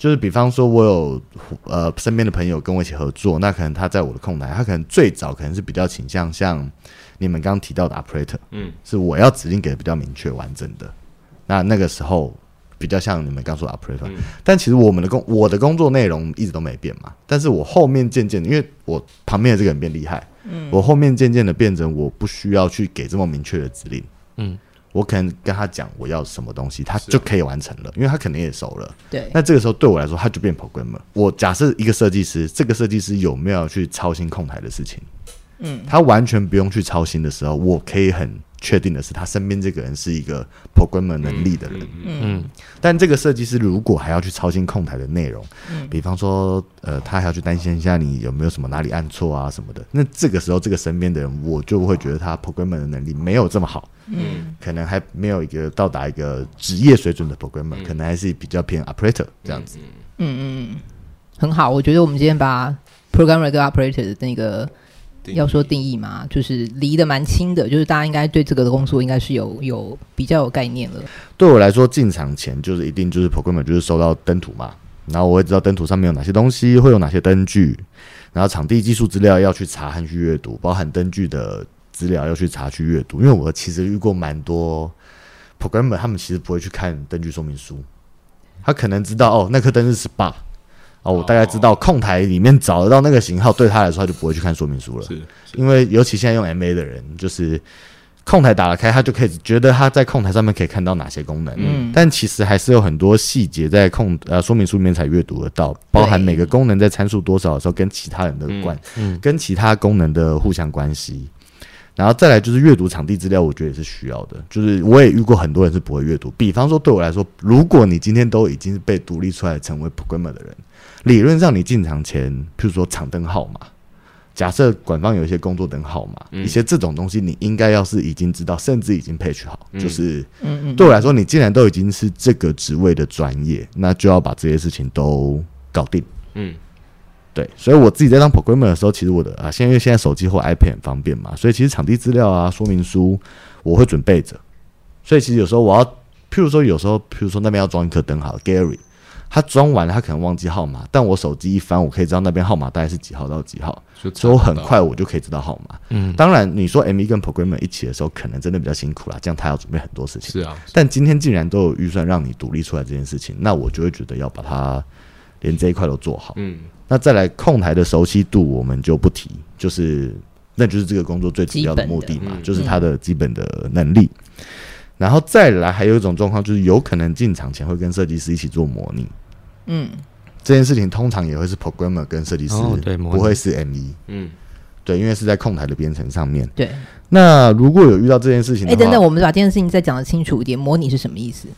就是比方说，我有呃身边的朋友跟我一起合作，那可能他在我的空台，他可能最早可能是比较倾向像你们刚刚提到的 operator，嗯，是我要指令给的比较明确完整的，那那个时候。比较像你们刚说的 operator，嗯，但其实我们的工我的工作内容一直都没变嘛。但是我后面渐渐，因为我旁边的这个人变厉害，嗯，我后面渐渐的变成我不需要去给这么明确的指令，嗯，我可能跟他讲我要什么东西，他就可以完成了，因为他肯定也熟了，对。那这个时候对我来说，他就变 programmer。我假设一个设计师，这个设计师有没有去操心控台的事情？嗯，他完全不用去操心的时候，我可以很。确定的是，他身边这个人是一个 programmer 能力的人。嗯，嗯，但这个设计师如果还要去操心控台的内容，嗯，比方说，呃，他还要去担心一下你有没有什么哪里按错啊什么的。那这个时候，这个身边的人，我就会觉得他 programmer 的能力没有这么好。嗯，可能还没有一个到达一个职业水准的 programmer，嗯，可能还是比较偏 operator 这样子。嗯嗯嗯，很好。我觉得我们今天把 programmer 跟 operator 的那个。要说定义嘛，就是离得蛮清的，就是大家应该对这个的工作应该是有有比较有概念了。对我来说，进场前就是一定就是 programmer 就是收到灯图嘛，然后我会知道灯图上面有哪些东西，会有哪些灯具，然后场地技术资料要去查和去阅读，包含灯具的资料要去查去阅读。因为我其实遇过蛮多 programmer，他们其实不会去看灯具说明书，他可能知道哦，那颗灯是 SPA。哦，我大概知道控台里面找得到那个型号，对他来说他就不会去看说明书了。是，因为尤其现在用 MA 的人，就是控台打得开，他就可以觉得他在控台上面可以看到哪些功能。嗯，但其实还是有很多细节在控呃说明书里面才阅读得到，包含每个功能在参数多少的时候跟其他人的关，嗯，跟其他功能的互相关系。然后再来就是阅读场地资料，我觉得也是需要的。就是我也遇过很多人是不会阅读，比方说对我来说，如果你今天都已经被独立出来成为 programmer 的人。理论上，你进场前，譬如说场灯号码，假设馆方有一些工作灯号码，嗯、一些这种东西，你应该要是已经知道，甚至已经 patch 好，嗯、就是，对我来说，你既然都已经是这个职位的专业，那就要把这些事情都搞定。嗯，对，所以我自己在当 programmer 的时候，其实我的啊，现在因为现在手机或 iPad 很方便嘛，所以其实场地资料啊、说明书我会准备着。所以其实有时候我要，譬如说有时候，譬如说那边要装一颗灯，好，Gary。他装完了，他可能忘记号码，但我手机一翻，我可以知道那边号码大概是几号到几号，所以我很快我就可以知道号码。嗯，当然你说 M 一跟 Programmer 一起的时候，可能真的比较辛苦啦，这样他要准备很多事情。是啊，但今天既然都有预算让你独立出来这件事情，那我就会觉得要把它连这一块都做好。嗯，那再来控台的熟悉度，我们就不提，就是那就是这个工作最主要的目的嘛，就是它的基本的能力。然后再来还有一种状况，就是有可能进场前会跟设计师一起做模拟。嗯，这件事情通常也会是 programmer 跟设计师，哦、对，不会是 ME。嗯，对，因为是在控台的编程上面。对，那如果有遇到这件事情，哎，等等，我们把这件事情再讲得清楚一点。模拟是什么意思？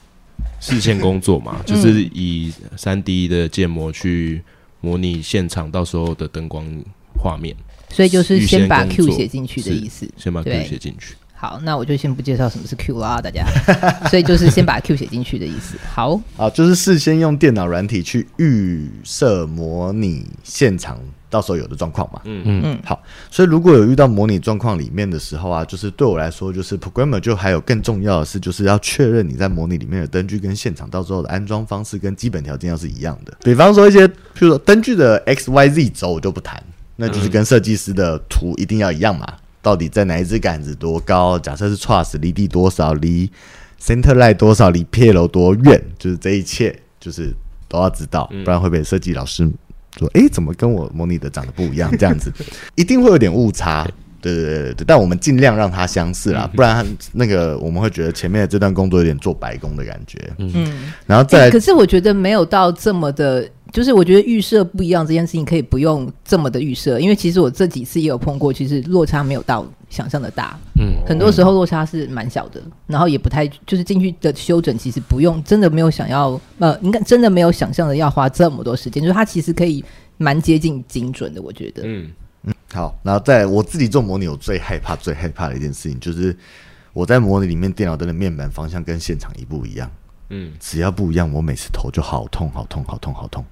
视线工作嘛，就是以三 D 的建模去模拟现场到时候的灯光画面。所以就是先把 Q 写进去的意思，先把 Q 写进去。好，那我就先不介绍什么是 Q 啦，大家。<laughs> 所以就是先把 Q 写进去的意思。好，啊，就是事先用电脑软体去预设模拟现场到时候有的状况嘛。嗯嗯嗯。好，所以如果有遇到模拟状况里面的时候啊，就是对我来说，就是 programmer 就还有更重要的是，就是要确认你在模拟里面的灯具跟现场到时候的安装方式跟基本条件要是一样的。比方说一些，譬如说灯具的 X Y Z 轴我就不谈，那就是跟设计师的图一定要一样嘛。到底在哪一支杆子多高？假设是 truss 离地多少？离 center line 多少？离 PL 多远？就是这一切，就是都要知道，不然会被设计老师说：“哎、欸，怎么跟我模拟的长得不一样？”这样子 <laughs> 一定会有点误差。对对对对，但我们尽量让它相似啦，不然那个我们会觉得前面的这段工作有点做白工的感觉。嗯，然后再、欸，可是我觉得没有到这么的。就是我觉得预设不一样这件事情可以不用这么的预设，因为其实我这几次也有碰过，其实落差没有到想象的大，嗯，很多时候落差是蛮小的，然后也不太就是进去的修整，其实不用真的没有想要呃，应该真的没有想象的要花这么多时间，就是它其实可以蛮接近精准的，我觉得，嗯嗯，好，然后在我自己做模拟，我最害怕最害怕的一件事情就是我在模拟里面电脑灯的面板方向跟现场一不一样，嗯，只要不一样，我每次头就好痛好痛好痛好痛。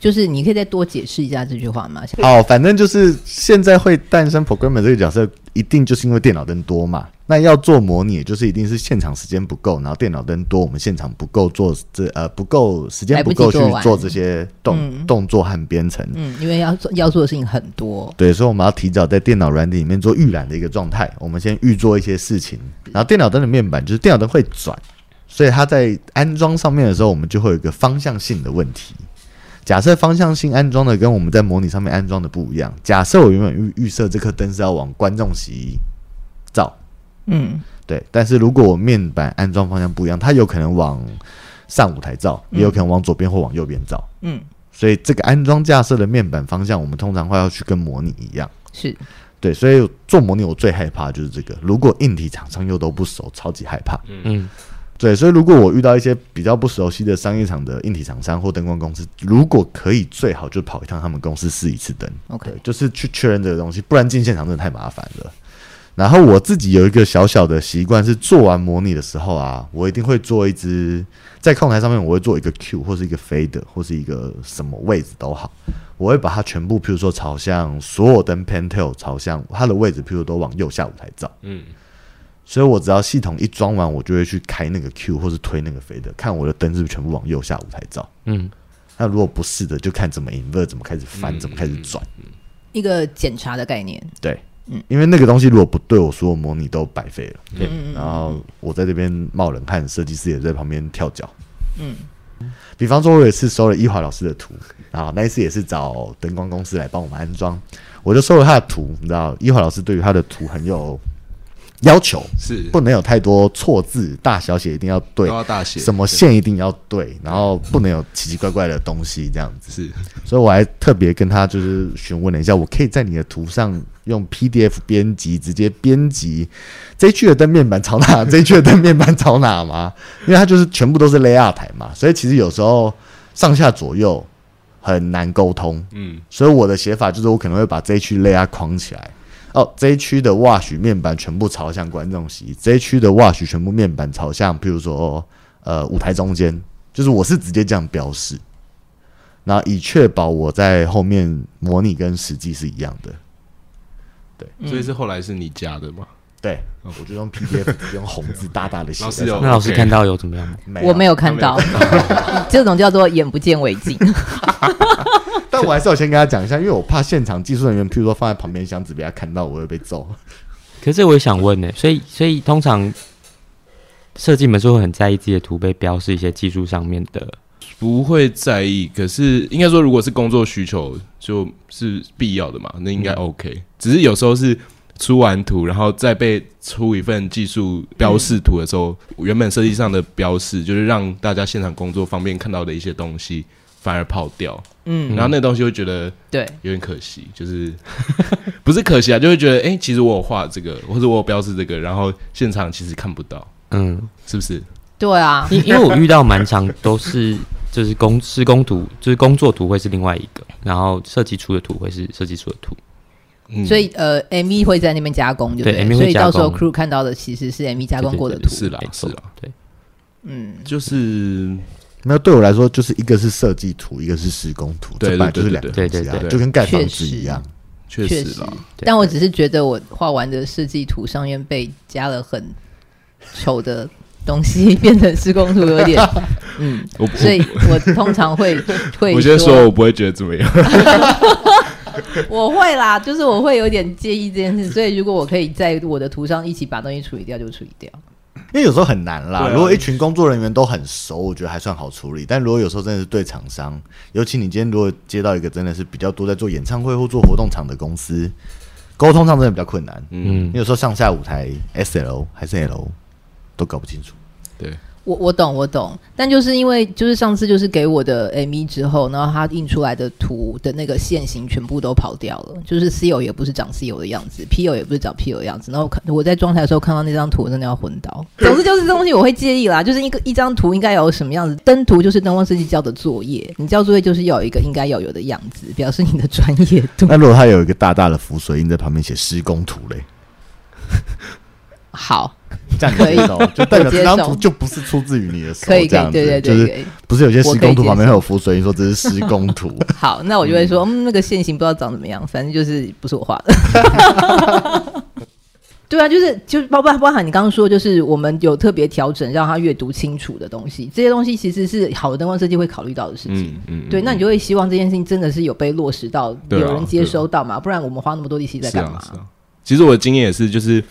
就是你可以再多解释一下这句话吗？好，反正就是现在会诞生 programmer 这个角色，一定就是因为电脑灯多嘛。那要做模拟，就是一定是现场时间不够，然后电脑灯多，我们现场不够做这呃不够时间不够去做这些动、嗯、动作和编程。嗯，因为要做要做的事情很多。对，所以我们要提早在电脑软体里面做预览的一个状态。我们先预做一些事情，然后电脑灯的面板就是电脑灯会转，所以它在安装上面的时候，我们就会有一个方向性的问题。假设方向性安装的跟我们在模拟上面安装的不一样。假设我原本预预设这颗灯是要往观众席照，嗯，对。但是如果我面板安装方向不一样，它有可能往上舞台照，也有可能往左边或往右边照，嗯。所以这个安装架设的面板方向，我们通常会要去跟模拟一样，是对。所以做模拟我最害怕就是这个。如果硬体厂商又都不熟，超级害怕，嗯。对，所以如果我遇到一些比较不熟悉的商业场的硬体厂商或灯光公司，如果可以，最好就跑一趟他们公司试一次灯。OK，就是去确认这个东西，不然进现场真的太麻烦了。然后我自己有一个小小的习惯，是做完模拟的时候啊，我一定会做一支在控台上面，我会做一个 Q 或是一个 Fader 或是一个什么位置都好，我会把它全部，譬如说朝向所有灯 Pentel 朝向它的位置，譬如都往右下舞台照。嗯。所以我只要系统一装完，我就会去开那个 Q 或是推那个 Fader，看我的灯是不是全部往右下舞台照。嗯，那如果不是的，就看怎么 invert，怎么开始翻，嗯、怎么开始转。一个检查的概念。对，嗯，因为那个东西如果不对，我所有模拟都白费了。对，嗯、然后我在这边冒冷汗，设计师也在旁边跳脚。嗯，比方说，我有一次收了伊华老师的图，然后那一次也是找灯光公司来帮我们安装，我就收了他的图。你知道，伊华老师对于他的图很有。要求是不能有太多错字，大小写一定要对，要大写，什么线一定要对，然后不能有奇奇怪怪的东西这样子。是，所以我还特别跟他就是询问了一下，我可以在你的图上用 PDF 编辑，直接编辑这一区的灯面板朝哪，<laughs> 这一区的灯面板朝哪吗？因为它就是全部都是 layout 台嘛，所以其实有时候上下左右很难沟通。嗯，所以我的写法就是我可能会把这一区 layout 框起来。哦，这一区的 wash 面板全部朝向观众席，这一区的 wash 全部面板朝向，譬如说，呃，舞台中间，就是我是直接这样标示，然后以确保我在后面模拟跟实际是一样的。对，所以是后来是你加的吗？对，我就用 PDF，用红字大大的写。那老师看到有怎么样吗？我没有看到，<laughs> 这种叫做眼不见为净。<laughs> 但我还是要先跟他讲一下，因为我怕现场技术人员，譬如说放在旁边箱子被他看到，我会被揍。<laughs> 可是我也想问呢，所以所以通常设计们是会很在意自己的图被标示一些技术上面的，不会在意。可是应该说，如果是工作需求，就是必要的嘛，那应该 OK。嗯。只是有时候是。出完图，然后再被出一份技术标示图的时候，嗯、原本设计上的标示就是让大家现场工作方便看到的一些东西，反而跑掉。嗯，然后那个东西会觉得对有点可惜，就是 <laughs> 不是可惜啊，就会觉得哎、欸，其实我有画这个，或者我有标示这个，然后现场其实看不到。嗯，是不是？对啊，因因为我遇到蛮长都是就是工施工图，就是工作图会是另外一个，然后设计出的图会是设计出的图。嗯、所以呃，ME 会在那边加工，对不对？对，所以到时候 crew 看到的其实是 ME 加工过的图，是啦，是啦，对，嗯，就是那对我来说，就是一个是设计图，一个是施工图，对，对，就是两个，对对对，就跟盖房子一样，确实，确实啦。但我只是觉得我画完的设计图上面被加了很丑的东西，变成施工图有点，<laughs> 嗯，所以我通常会 <laughs> 会，我先说，我不会觉得怎么样。<laughs> 我会啦，就是我会有点介意这件事，所以如果我可以在我的图上一起把东西处理掉，就处理掉。因为有时候很难啦，如果一群工作人员都很熟，我觉得还算好处理。但如果有时候真的是对厂商，尤其你今天如果接到一个真的是比较多在做演唱会或做活动场的公司，沟通上真的比较困难。嗯，你有时候上下舞台 S L 还是 L 都搞不清楚。对。我我懂我懂，但就是因为就是上次就是给我的 ME 之后，然后它印出来的图的那个线型全部都跑掉了，就是 CO 也不是长 CO 的样子，PO 也不是长 PO 的样子。然后我看我在装台的时候看到那张图，我真的要昏倒。总之就是这东西我会介意啦，就是一个一张图应该有什么样子，灯图就是灯光设计交的作业，你交作业就是要有一个应该要有的样子，表示你的专业度。那如果他有一个大大的浮水印在旁边写施工图嘞？<laughs> 好。这样可以，就代表这张图就不是出自于你的手，可以，这样子，对对对，就是不是有些施工图旁边会有浮水你说这是施工图。<laughs> 好，那我就会说，嗯，那个线型不知道长怎么样，反正就是不是我画的。<laughs> 对啊，就是就是包括包含你刚刚说，就是我们有特别调整让他阅读清楚的东西，这些东西其实是好的灯光设计会考虑到的事情。嗯，对，那你就会希望这件事情真的是有被落实到，有人接收到嘛？不然我们花那么多力气在干嘛？其实我的经验也是，就是。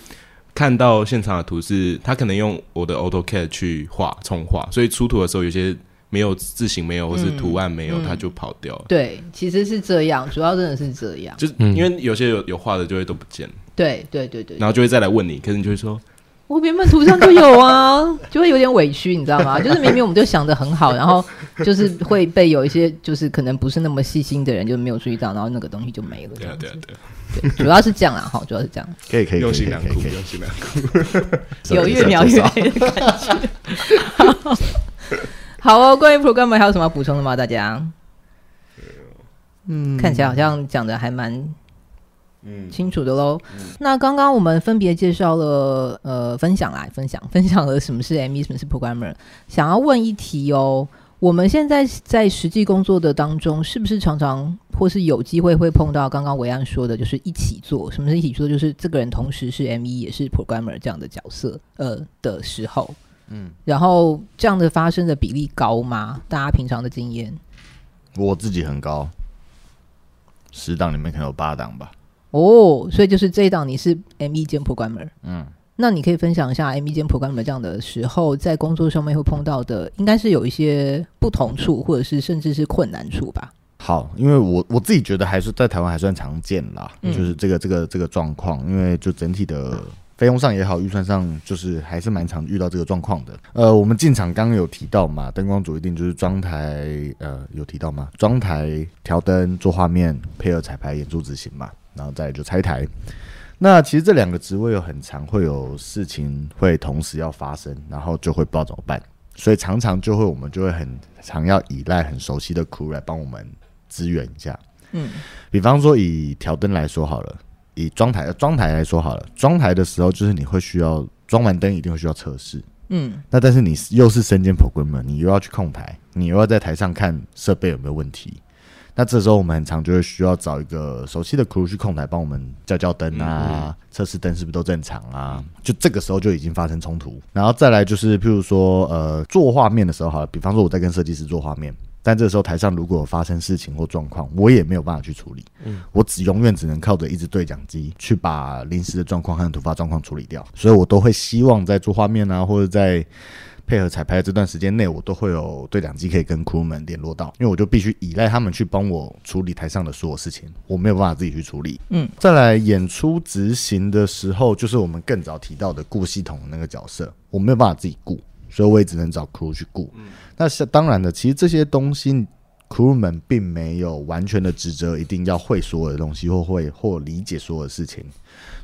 看到现场的图是，他可能用我的 AutoCAD 去画重画，所以出图的时候有些没有字形没有，或是图案没有，他、嗯、就跑掉了。对，其实是这样，主要真的是这样。就是因为有些有有画的就会都不见。对对对对。然后就会再来问你，可是你就会说，我原本图上就有啊，<laughs> 就会有点委屈，你知道吗？就是明明我们就想的很好，然后就是会被有一些就是可能不是那么细心的人就没有注意到，然后那个东西就没了。对啊对啊对啊。对，主要是这样啦，哈，主要是这样。可以可以，用心良苦，用心良苦，有越描越黑的感觉。好哦，关于 Programmer 还有什么要补充的吗？大家？嗯，看起来好像讲的还蛮嗯清楚的喽。嗯、那刚刚我们分别介绍了呃，分享来分享分享了什么是 ME，什么是 Programmer。想要问一题哦。我们现在在实际工作的当中，是不是常常或是有机会会碰到刚刚维安说的，就是一起做？什么是一起做？就是这个人同时是 ME 也是 Programmer 这样的角色，呃的时候，嗯，然后这样的发生的比例高吗？大家平常的经验？我自己很高，十档里面可能有八档吧。哦，所以就是这一档你是 ME 兼 Programmer，嗯。那你可以分享一下 ME 兼 Programmer 这样的时候，在工作上面会碰到的，应该是有一些不同处，或者是甚至是困难处吧？好，因为我我自己觉得还是在台湾还算常见啦，嗯、就是这个这个这个状况，因为就整体的费用上也好，预算上就是还是蛮常遇到这个状况的。呃，我们进场刚刚有提到嘛，灯光组一定就是装台，呃，有提到吗？装台、调灯、做画面、配合彩排、演出执行嘛，然后再就拆台。那其实这两个职位有很常会有事情会同时要发生，然后就会不知道怎么办，所以常常就会我们就会很常要依赖很熟悉的 crew 来帮我们支援一下。嗯，比方说以调灯来说好了，以装台装台来说好了，装台的时候就是你会需要装完灯一定会需要测试。嗯，那但是你又是身兼 programmer，你又要去控台，你又要在台上看设备有没有问题。那这时候我们很常就会需要找一个熟悉的 crew 去控台帮我们叫叫灯啊，测试灯是不是都正常啊？就这个时候就已经发生冲突。然后再来就是，譬如说呃做画面的时候，好了，比方说我在跟设计师做画面。但这个时候台上如果有发生事情或状况，我也没有办法去处理。嗯，我只永远只能靠着一支对讲机去把临时的状况和突发状况处理掉。所以我都会希望在做画面啊，或者在配合彩排的这段时间内，我都会有对讲机可以跟 crew 们联络到，因为我就必须依赖他们去帮我处理台上的所有事情，我没有办法自己去处理。嗯，再来演出执行的时候，就是我们更早提到的顾系统的那个角色，我没有办法自己顾。所以我也只能找 crew 去顾。嗯，那是当然的，其实这些东西 crew 们并没有完全的职责，一定要会所有的东西，或会或理解所有的事情。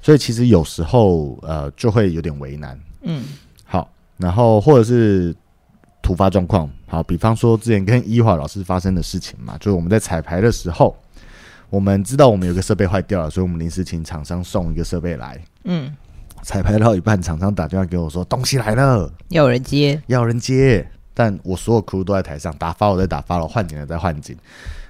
所以其实有时候呃就会有点为难。嗯，好，然后或者是突发状况，好，比方说之前跟伊华老师发生的事情嘛，就是我们在彩排的时候，我们知道我们有个设备坏掉了，所以我们临时请厂商送一个设备来。嗯。彩排到一半，厂商打电话给我说东西来了，要有人接，要有人接。但我所有 crew 都在台上打发，我在打发了，换景的在换景，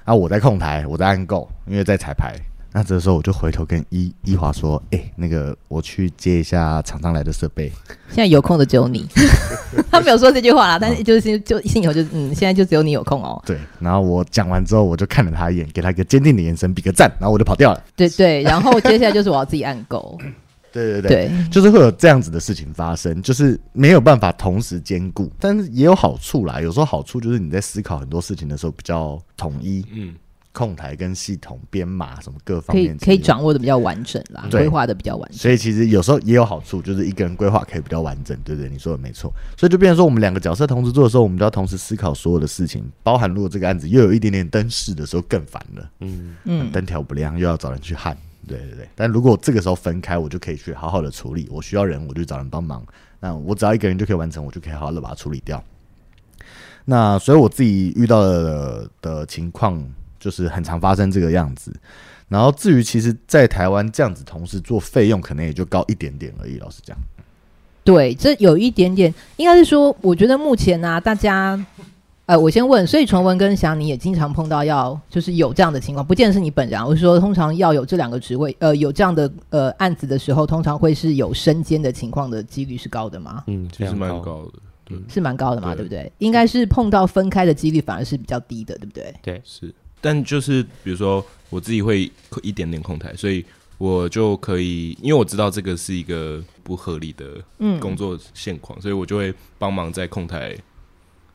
啊我在控台，我在按 go，因为在彩排。那这时候我就回头跟伊伊华说：“哎、欸，那个我去接一下厂商来的设备。”现在有空的只有你，<laughs> 他没有说这句话啦，但是就是就心里头就嗯，现在就只有你有空哦。对，然后我讲完之后，我就看了他一眼，给他一个坚定的眼神，比个赞，然后我就跑掉了。对对，然后接下来就是我要自己按 go。对对对，对，就是会有这样子的事情发生，就是没有办法同时兼顾，但是也有好处啦。有时候好处就是你在思考很多事情的时候比较统一，嗯，控台跟系统编码什么各方面可以可以掌握的比较完整啦，规划的比较完整。所以其实有时候也有好处，就是一个人规划可以比较完整，对不对？你说的没错。所以就变成说，我们两个角色同时做的时候，我们就要同时思考所有的事情，包含如果这个案子又有一点点灯饰的时候更烦了，嗯嗯，灯条不亮又要找人去焊。对对对，但如果这个时候分开，我就可以去好好的处理。我需要人，我就找人帮忙。那我只要一个人就可以完成，我就可以好好的把它处理掉。那所以我自己遇到的的情况，就是很常发生这个样子。然后至于其实，在台湾这样子同时做费用，可能也就高一点点而已。老实讲，对，这有一点点，应该是说，我觉得目前呢、啊，大家。呃，我先问，所以崇文跟翔，你也经常碰到要就是有这样的情况，不见得是你本人，我是说，通常要有这两个职位，呃，有这样的呃案子的时候，通常会是有身兼的情况的几率是高的吗？嗯，其实蛮高的，对，是蛮高的嘛，对不对？应该是碰到分开的几率反而是比较低的，对不对？对，是。但就是比如说我自己会一点点控台，所以我就可以，因为我知道这个是一个不合理的工作现况，嗯，所以我就会帮忙在控台。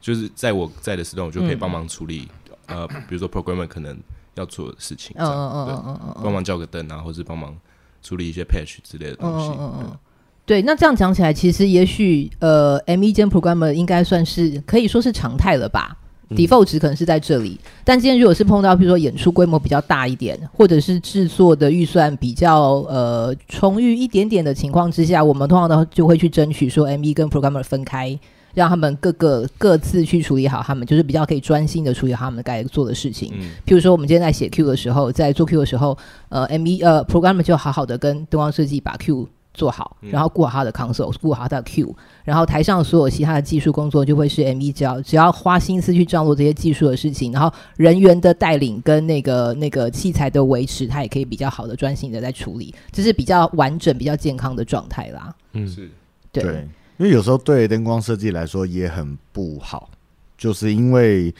就是在我在的时段，我就可以帮忙处理、嗯，呃，比如说 programmer 可能要做的事情，嗯嗯嗯嗯嗯，帮忙叫个灯啊，或是帮忙处理一些 patch 之类的东西。嗯嗯嗯，对。那这样讲起来，其实也许呃，ME 兼 programmer 应该算是可以说是常态了吧、嗯、？default 值可能是在这里。但今天如果是碰到，比如说演出规模比较大一点，或者是制作的预算比较呃充裕一点点的情况之下，我们通常都就会去争取说 ME 跟 programmer 分开。让他们各个各自去处理好，他们就是比较可以专心的处理好他们该做的事情。嗯，譬如说，我们今天在写 Q 的时候，在做 Q 的时候，呃，ME 呃，programmer 就好好的跟灯光设计把 Q 做好，然后顾好他的 console，顾好他的 Q，然后台上所有其他的技术工作就会是 ME 只要只要花心思去掌握这些技术的事情，然后人员的带领跟那个那个器材的维持，他也可以比较好的专心的在处理，这是比较完整、比较健康的状态啦。嗯，是对。因为有时候对灯光设计来说也很不好，就是因为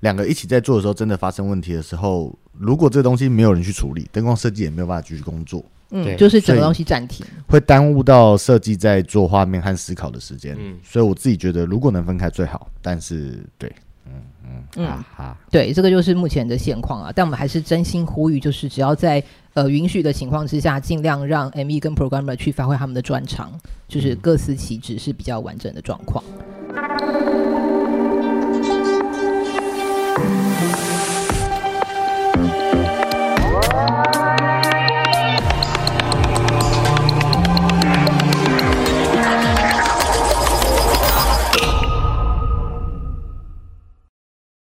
两个一起在做的时候，真的发生问题的时候，如果这东西没有人去处理，灯光设计也没有办法继续工作。嗯，就是整个东西暂停，会耽误到设计在做画面和思考的时间。嗯，所以我自己觉得，如果能分开最好。但是，对，嗯嗯嗯，哈哈，对，这个就是目前的现况啊。但我们还是真心呼吁，就是只要在。呃，允许的情况之下，尽量让 ME 跟 Programmer 去发挥他们的专长，就是各司其职是比较完整的状况。